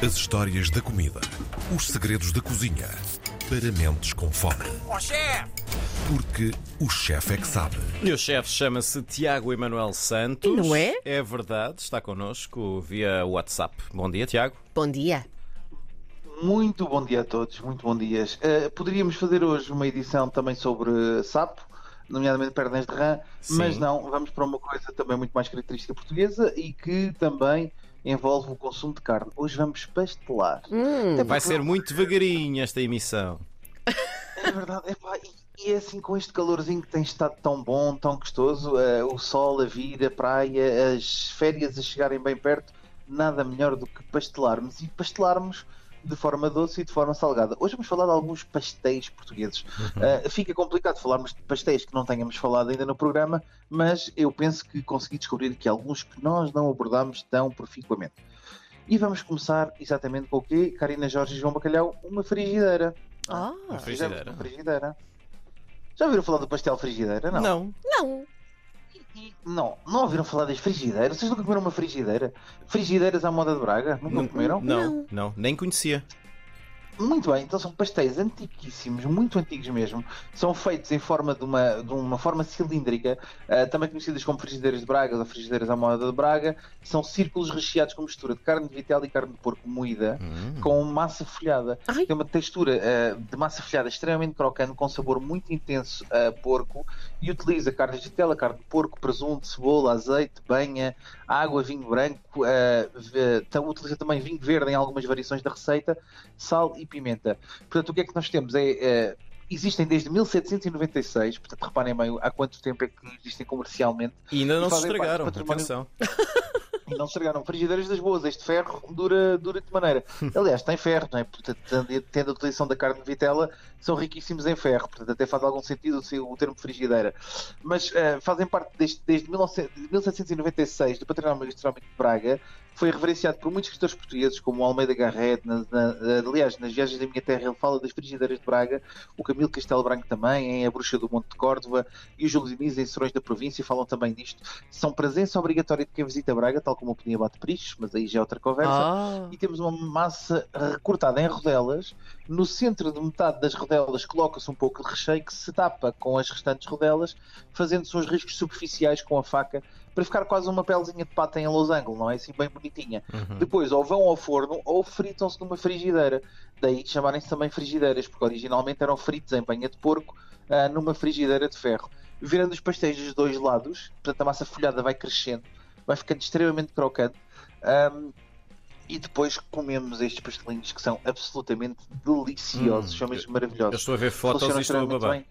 As histórias da comida. Os segredos da cozinha. Para mentes com fome. Ó chefe! Porque o chefe é que sabe. E o chefe chama-se Tiago Emanuel Santos. E não é? É verdade, está connosco via WhatsApp. Bom dia, Tiago. Bom dia. Muito bom dia a todos, muito bom dias. Uh, poderíamos fazer hoje uma edição também sobre sapo, nomeadamente pernas de rã, Sim. mas não, vamos para uma coisa também muito mais característica portuguesa e que também envolve o consumo de carne. Hoje vamos pastelar. Hum, Vai ser muito devagarinho esta emissão. É verdade, epá, e, e é assim com este calorzinho que tem estado tão bom, tão gostoso, eh, o sol, a vida, a praia, as férias a chegarem bem perto, nada melhor do que pastelarmos e pastelarmos de forma doce e de forma salgada. Hoje vamos falar de alguns pastéis portugueses. Eh, fica complicado falarmos de pastéis que não tenhamos falado ainda no programa, mas eu penso que consegui descobrir aqui alguns que nós não abordámos tão proficuamente. E vamos começar exatamente com o quê? Karina Jorge e João Bacalhau, uma frigideira. Ah, Uma frigideira. uma frigideira. Já ouviram falar do pastel frigideira? Não. Não. não. Não, não ouviram falar das frigideiras? Vocês nunca comeram uma frigideira? Frigideiras à moda de Braga? Nunca Não, comeram? não, não, nem conhecia. Muito bem, então são pastéis antiquíssimos, muito antigos mesmo. São feitos em forma de uma, de uma forma cilíndrica, eh, também conhecidas como frigideiras de Braga ou frigideiras à moda de Braga. São círculos recheados com mistura de carne de vitela e carne de porco moída, Hum. com massa folhada. Ai. Tem uma textura eh, de massa folhada extremamente crocante, com sabor muito intenso a porco e utiliza carne de vitela, carne de porco, presunto, cebola, azeite, banha, água, vinho branco. eh, utiliza também vinho verde em algumas variações da receita, sal e pimenta. Portanto, o que é que nós temos? É, eh, existem desde 1796, portanto, reparem bem há quanto tempo é que existem comercialmente. E ainda não se parte do estragaram, atenção. E não estragaram frigideiras das boas. Este ferro dura, dura de maneira. Aliás, tem ferro, não é? Portanto, tendo- a utilização da carne de vitela, são riquíssimos em ferro. Portanto, até faz algum sentido o termo frigideira. Mas eh, fazem parte deste, desde 1900 1796 do Património Gastronómico de Braga. Foi reverenciado por muitos escritores portugueses, como o Almeida Garrett. Na, na- aliás, nas viagens da minha terra, ele fala das frigideiras de Braga. O Camilo Castelo Branco também, em A Bruxa do Monte de Córdova. E os Júlio Diniz em Serões da Província falam também disto. São presença obrigatória de quem visita Braga, tal como o Peninha Bate Priscos, mas aí já é outra conversa Ah. e temos uma massa recortada em rodelas. No centro de metade das rodelas coloca-se um pouco de recheio que se tapa com as restantes rodelas, fazendo-se uns riscos superficiais com a faca para ficar quase uma pelezinha de pata em losango, não é assim bem bonitinha. Uhum. Depois ou vão ao forno ou fritam-se numa frigideira. Daí chamarem-se também frigideiras, porque originalmente eram fritos em banha de porco ah, numa frigideira de ferro. Virando os pastéis dos dois lados, portanto a massa folhada vai crescendo, vai ficando extremamente crocante. Ahm, e depois comemos estes pastelinhos que são absolutamente deliciosos, Hum, são mesmo Eu maravilhosos. estou a ver fotos Funcionam e estou a babar. bem.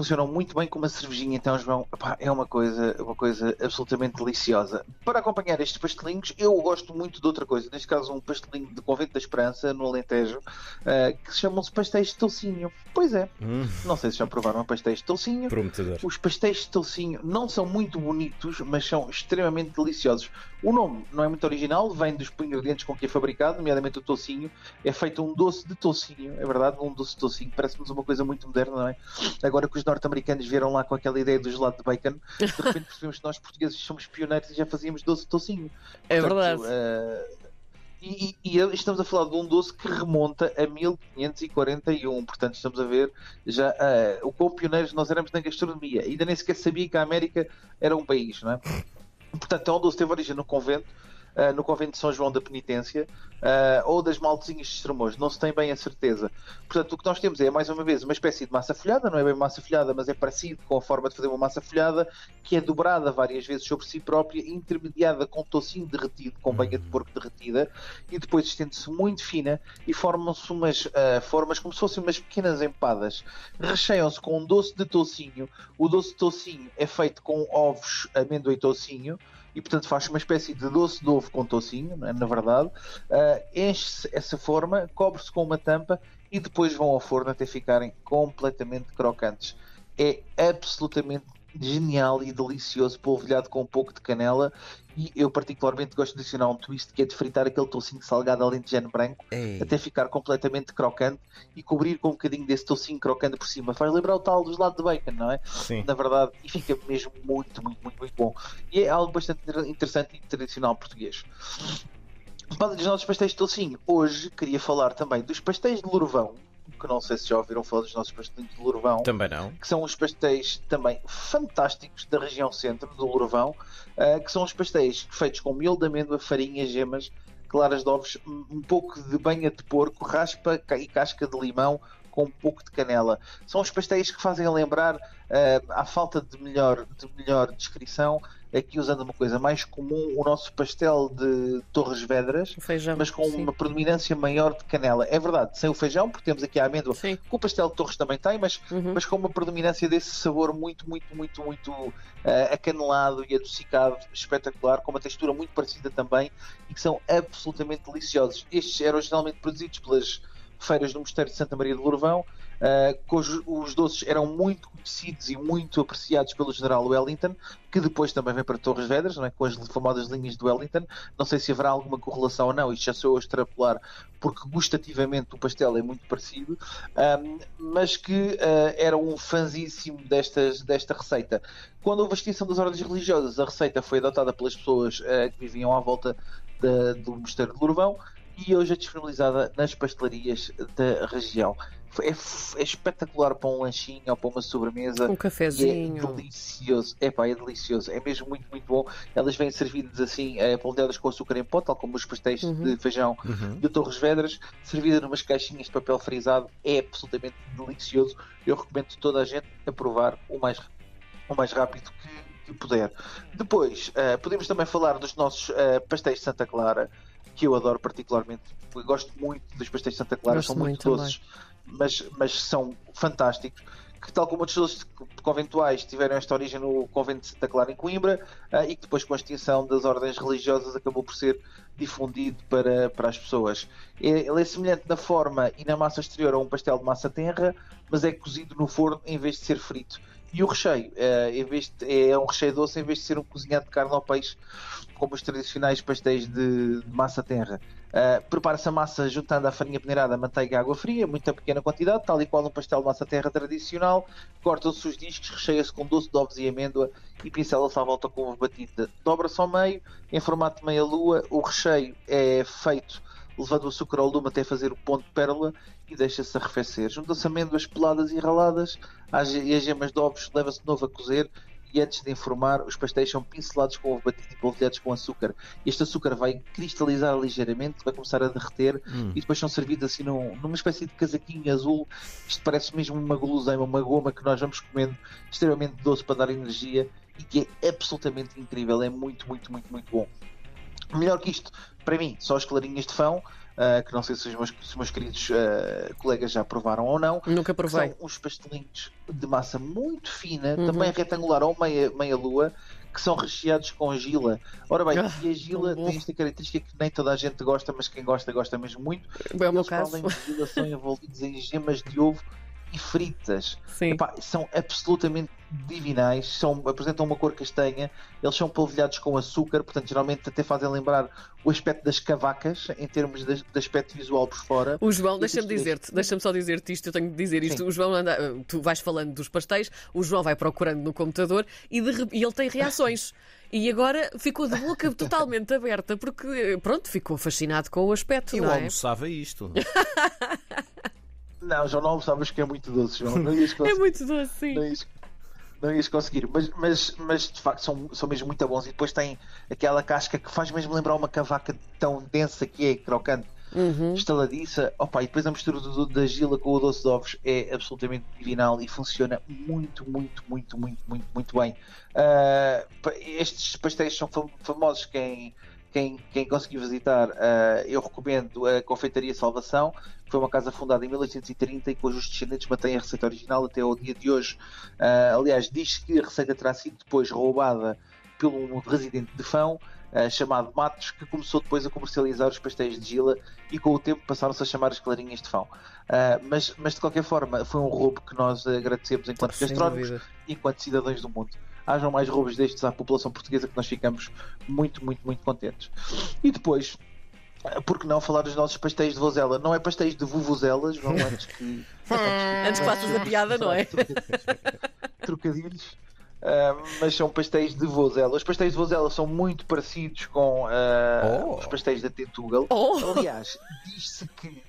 Funcionam muito bem com uma cervejinha, então, João. Epá, é uma coisa, uma coisa absolutamente deliciosa. Para acompanhar estes pastelinhos, eu gosto muito de outra coisa. Neste caso, um pastelinho de Convento da Esperança, no Alentejo, ah, que chamam-se pastéis de toucinho. Pois é, Hum, não sei se já provaram pastéis de toucinho. prometedor. Os pastéis de toucinho não são muito bonitos, mas são extremamente deliciosos. O nome não é muito original, vem dos ingredientes com que é fabricado, nomeadamente o toucinho. É feito um doce de toucinho, é verdade, um doce de toucinho. Parece-nos uma coisa muito moderna, não é? Agora que os norte-americanos vieram lá com aquela ideia do gelado de bacon, de repente percebemos que nós portugueses somos pioneiros e já fazíamos doce de toucinho. É Portanto, verdade. eh, e, e- estamos a falar de um doce que remonta a 1541, portanto estamos a ver já eh, o quão pioneiros nós éramos na gastronomia. Ainda nem sequer sabia que a América era um país, não é? Portanto, é um doce que teve origem no convento, eh, no convento de São João da Penitência, eh, ou das Maltezinhas de Estremoz, não se tem bem a certeza. Portanto, o que nós temos é, mais uma vez, uma espécie de massa folhada, não é bem massa folhada, mas é parecido com a forma de fazer uma massa folhada, que é dobrada várias vezes sobre si própria, intermediada com tocinho derretido, com banha de porco derretida, e depois estende-se muito fina e formam-se umas ah, formas como se fossem umas pequenas empadas. Recheiam-se com um doce de toucinho. O doce de toucinho é feito com ovos, amêndoa e toucinho. E portanto faz uma espécie de doce de ovo com toucinho, não é? na verdade. Ah, Enche-se essa forma, cobre-se com uma tampa e depois vão ao forno até ficarem completamente crocantes. É absolutamente genial e delicioso, polvilhado com um pouco de canela. E eu, particularmente, gosto de adicionar um twist que é de fritar aquele toucinho salgado alentejano branco Ei. até ficar completamente crocante e cobrir com um bocadinho desse toucinho crocante por cima. Faz lembrar o tal dos lados de bacon, não é? Sim. Na verdade, e fica mesmo muito, muito, muito, muito bom. E é algo bastante interessante e tradicional português. Para dos nossos pastéis de toucinho, hoje queria falar também dos pastéis de Lourvão, que não sei se já ouviram falar dos nossos pastéis de Lourvão, Também não. que são os pastéis também fantásticos da região centro do Lourvão, uh, que são os pastéis feitos com miolo de amêndoa, farinha, gemas, claras de ovos, um pouco de banha de porco, raspa e casca de limão, com um pouco de canela. São os pastéis que fazem lembrar, uh, à falta de melhor, de melhor descrição, aqui usando uma coisa mais comum, o nosso pastel de Torres Vedras, feijão, mas com sim. uma predominância maior de canela. É verdade, sem o feijão, porque temos aqui a amêndoa, Sim. que o pastel de Torres também tem, mas, Uhum. mas com uma predominância desse sabor muito, muito, muito, muito uh, acanelado e adocicado, espetacular, com uma textura muito parecida também e que são absolutamente deliciosos. Estes eram geralmente produzidos pelas feiras do Mosteiro de Santa Maria de Lourvão, uh, cujos os doces eram muito conhecidos e muito apreciados pelo General Wellington, que depois também vem para Torres Vedras, não é? com as famosas linhas de Wellington. Não sei se haverá alguma correlação ou não, isto já sou eu a extrapolar, porque gustativamente o pastel é muito parecido, um, mas que uh, era um fanzíssimo destas, desta receita. Quando houve a extinção das ordens religiosas, a receita foi adotada pelas pessoas uh, que viviam à volta da- do Mosteiro de Lourvão e hoje é disponibilizada nas pastelarias da região. É, é espetacular para um lanchinho ou para uma sobremesa. Um E é cafezinho. delicioso, é pá, é delicioso, é mesmo muito, muito bom. Elas vêm servidas assim, eh, polvilhadas com açúcar em pó, tal como os pastéis Uhum. de feijão Uhum. de Torres Vedras, servida numas caixinhas de papel frisado, é absolutamente delicioso. Eu recomendo toda a gente a provar o mais, o mais rápido que, que puder. Depois, eh, podemos também falar dos nossos eh, pastéis de Santa Clara, que eu adoro particularmente. Eu gosto muito dos pastéis de Santa Clara, Gosto são muito, muito doces, mas, mas são fantásticos. Que, tal como outros doces conventuais, tiveram esta origem no convento de Santa Clara em Coimbra ah, e que depois, com a extinção das ordens religiosas, acabou por ser difundido para, para as pessoas. É- Ele é semelhante na forma e na massa exterior a um pastel de massa tenra, mas é cozido no forno em vez de ser frito. E o recheio eh, em vez de- é um recheio doce em vez de ser um cozinhado de carne ao peixe, como os tradicionais pastéis de, de massa tenra. Uh, Prepara-se a massa juntando a farinha peneirada, manteiga e água fria, muita pequena quantidade, tal e qual um pastel de massa terra tradicional. Cortam-se os discos, recheia-se com doce de ovos e amêndoa e pincela-se à volta com ovo batida. Dobra-se ao meio, em formato de meia lua. O recheio é feito levando o açúcar ao lume até fazer o ponto de pérola e deixa-se arrefecer. Juntam-se amêndoas peladas e raladas às- e as gemas de ovos leva-se de novo a cozer e antes de informar, os pastéis são pincelados com ovo batido e polvilhados com açúcar. Este açúcar vai cristalizar ligeiramente, vai começar a derreter Hum. e depois são servidos assim num- numa espécie de casaquinho azul. Isto parece mesmo uma guloseima, uma goma que nós vamos comendo, extremamente doce para dar energia e que é absolutamente incrível. É muito, muito, muito, muito bom. Melhor que isto, para mim, só as clarinhas de fão, ah, que não sei se os meus, se meus queridos ah, colegas já provaram ou não. Nunca provei. São uns pastelinhos de massa muito fina, Uhum. também retangular ou meia, meia lua, que são recheados com gila. Ora bem, Ah, e a gila tem esta característica que nem toda a gente gosta, mas quem gosta, gosta mesmo muito. É o meu Eles, para caso. além de gila, são envolvidos em gemas de ovo e fritas. Sim. Epá, são absolutamente divinais, são, apresentam uma cor castanha, eles são polvilhados com açúcar, portanto, geralmente até fazem lembrar o aspecto das cavacas em termos de, de aspecto visual por fora. O João, deixa-me dizer-te, deixa-me só dizer-te isto, eu tenho de dizer isto. Sim. O João anda, tu vais falando dos pastéis, o João vai procurando no computador e, de e ele tem reações. E agora ficou de boca totalmente aberta, porque, pronto, ficou fascinado com o aspecto, Eu não é? almoçava isto. Não, já não sabes que é muito doce, João. Não ias É conseguir. muito doce, sim. não ias, não ias conseguir. Mas, mas, mas de facto são, são mesmo muito bons. E depois tem aquela casca que faz mesmo lembrar uma cavaca tão densa que é, crocante, Uhum. estaladiça. Opa, e depois a mistura do- da gila com o doce de ovos é absolutamente divinal e funciona muito, muito, muito, muito, muito, muito bem. Pa- estes pastéis são fam- famosos. Quem, quem, quem conseguir visitar, ah, eu recomendo a Confeitaria Salvação, que foi uma casa fundada em 1830 e cujos descendentes mantêm a receita original até ao dia de hoje. Ah, aliás, diz que a receita terá sido depois roubada pelo um residente de Fão, ah, chamado Matos, que começou depois a comercializar os pastéis de Gila e com o tempo passaram-se a chamar as clarinhas de Fão. Mas, mas de qualquer forma, foi um roubo que nós agradecemos enquanto Sem gastrónomos dúvida. e enquanto cidadãos do mundo. Hajam mais roubos destes à população portuguesa que nós ficamos muito, muito, muito contentes. E depois, por que não falar dos nossos pastéis de vozela? Não é pastéis de vuvuzelas, não antes que. Antes que faças a piada, não é? Trocadilhos. ah, mas são pastéis de Vozela. Os pastéis de Vozela são muito parecidos com ah, Oh. os pastéis da Tentugal. Oh. Aliás, diz-se que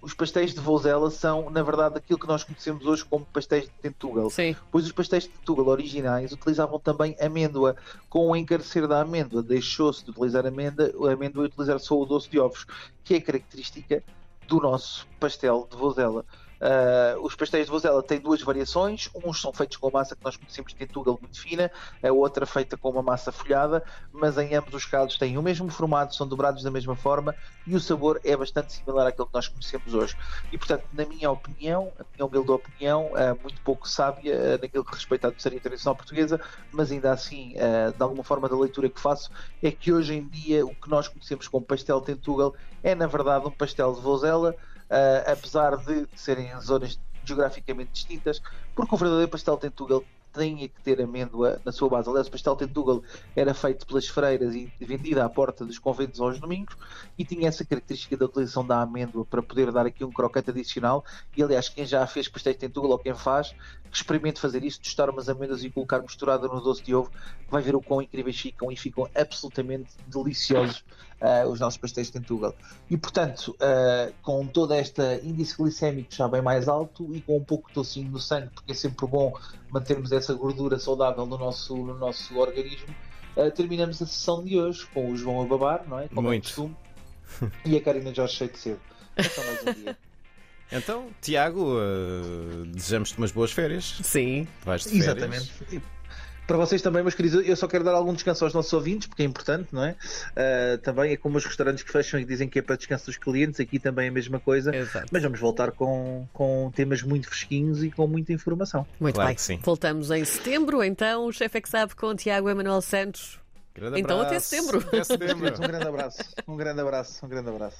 os pastéis de Vozela são, na verdade, aquilo que nós conhecemos hoje como pastéis de Tentugal. Sim. Pois os pastéis de Tentugal originais utilizavam também amêndoa. Com o encarecer da amêndoa, deixou-se de utilizar amêndoa, a amêndoa e utilizar só o doce de ovos, que é característica do nosso pastel de Vozela. Ah, os pastéis de Vozela têm duas variações. Uns são feitos com a massa que nós conhecemos de Tentugal muito fina, a outra feita com uma massa folhada, mas em ambos os casos têm o mesmo formato, são dobrados da mesma forma e o sabor é bastante similar àquele que nós conhecemos hoje. E portanto, na minha opinião, a minha humilde opinião, ah, muito pouco sábia ah, naquilo que respeita à doçaria tradicional portuguesa, mas ainda assim, ah, de alguma forma da leitura que faço, é que hoje em dia o que nós conhecemos como pastel Tentugal é na verdade um pastel de Vozela, ah, apesar de serem em zonas geograficamente distintas, porque o verdadeiro pastel Tentugal tinha que ter amêndoa na sua base. Aliás, o pastel Tentugal era feito pelas freiras e vendido à porta dos conventos aos domingos e tinha essa característica da utilização da amêndoa para poder dar aqui um crocante adicional. E aliás, quem já fez pastéis Tentugal ou quem faz, experimente fazer isso, testar umas amêndoas e colocar misturada no doce de ovo, vai ver o quão incríveis ficam e ficam absolutamente deliciosos ah, os nossos pastéis Tentugal. E portanto, ah, com toda esta índice glicémico já bem mais alto e com um pouco de tocinho no sangue, porque é sempre bom mantermos essa gordura saudável no nosso, no nosso organismo, ah, terminamos a sessão de hoje com o João a babar, não é? Como é Muito. costume, e a Karina Jorge cheio de cedo. Então, mais um dia. Então, Tiago, eh, desejamos-te umas boas férias. Sim. Vais de férias. Exatamente. Para vocês também, meus queridos, eu só quero dar algum descanso aos nossos ouvintes, porque é importante, não é? Ah, também é como os restaurantes que fecham e dizem que é para descanso dos clientes, aqui também é a mesma coisa. Exato. Mas vamos voltar com, com temas muito fresquinhos e com muita informação. Muito Claro bem. Voltamos em setembro, então, o chefe é que sabe com o Tiago Emanuel Santos. Grande Então, até abraço. setembro. Até setembro. Um grande abraço, um grande abraço, um grande abraço.